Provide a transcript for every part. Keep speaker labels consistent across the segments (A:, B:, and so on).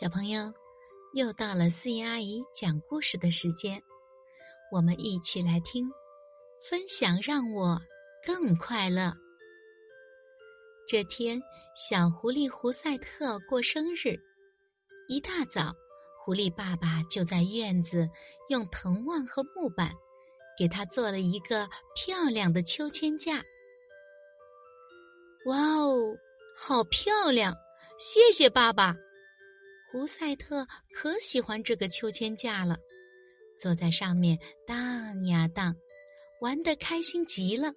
A: 小朋友，又到了思怡阿姨讲故事的时间，我们一起来听，分享让我更快乐。这天，小狐狸胡赛特过生日，一大早，狐狸爸爸就在院子用藤蔓和木板给他做了一个漂亮的秋千架。哇哦，好漂亮！谢谢爸爸。胡赛特可喜欢这个秋千架了，坐在上面荡呀荡，玩得开心极了。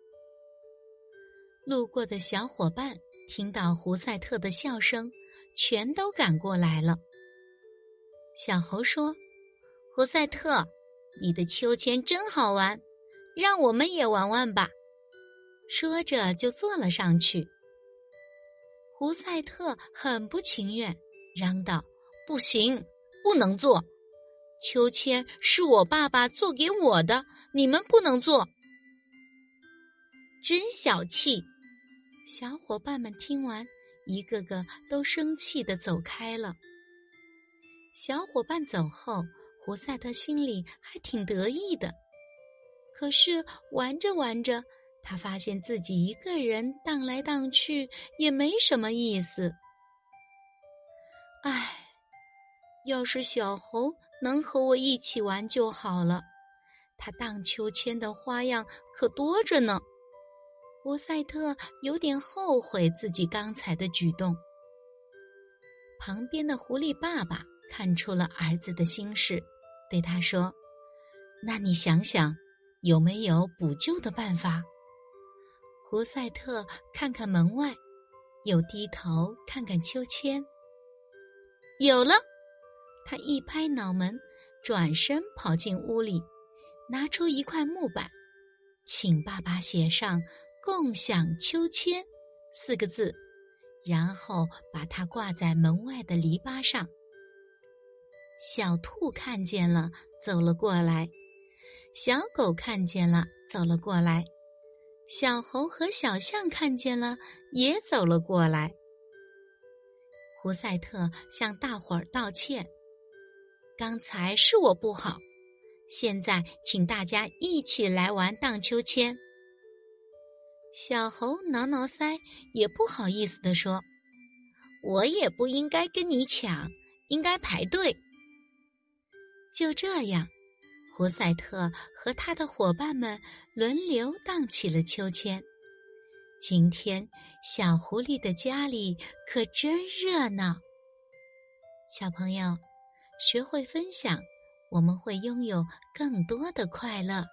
A: 路过的小伙伴听到胡赛特的笑声，全都赶过来了。小猴说：“胡赛特，你的秋千真好玩，让我们也玩玩吧。”说着就坐了上去。胡赛特很不情愿，嚷道。不行，不能做。秋千是我爸爸做给我的，你们不能做。真小气！小伙伴们听完，一个个都生气的走开了。小伙伴走后，胡赛特心里还挺得意的。可是玩着玩着，他发现自己一个人荡来荡去也没什么意思。唉。要是小猴能和我一起玩就好了，他荡秋千的花样可多着呢。胡赛特有点后悔自己刚才的举动。旁边的狐狸爸爸看出了儿子的心事，对他说：“那你想想，有没有补救的办法？”胡赛特看看门外，又低头看看秋千，有了。他一拍脑门，转身跑进屋里，拿出一块木板，请爸爸写上“共享秋千”四个字，然后把它挂在门外的篱笆上。小兔看见了，走了过来；小狗看见了，走了过来；小猴和小象看见了，也走了过来。胡赛特向大伙儿道歉。刚才是我不好，现在请大家一起来玩荡秋千。小猴挠挠腮，也不好意思地说：“我也不应该跟你抢，应该排队。”就这样，胡赛特和他的伙伴们轮流荡起了秋千。今天，小狐狸的家里可真热闹。小朋友。学会分享，我们会拥有更多的快乐。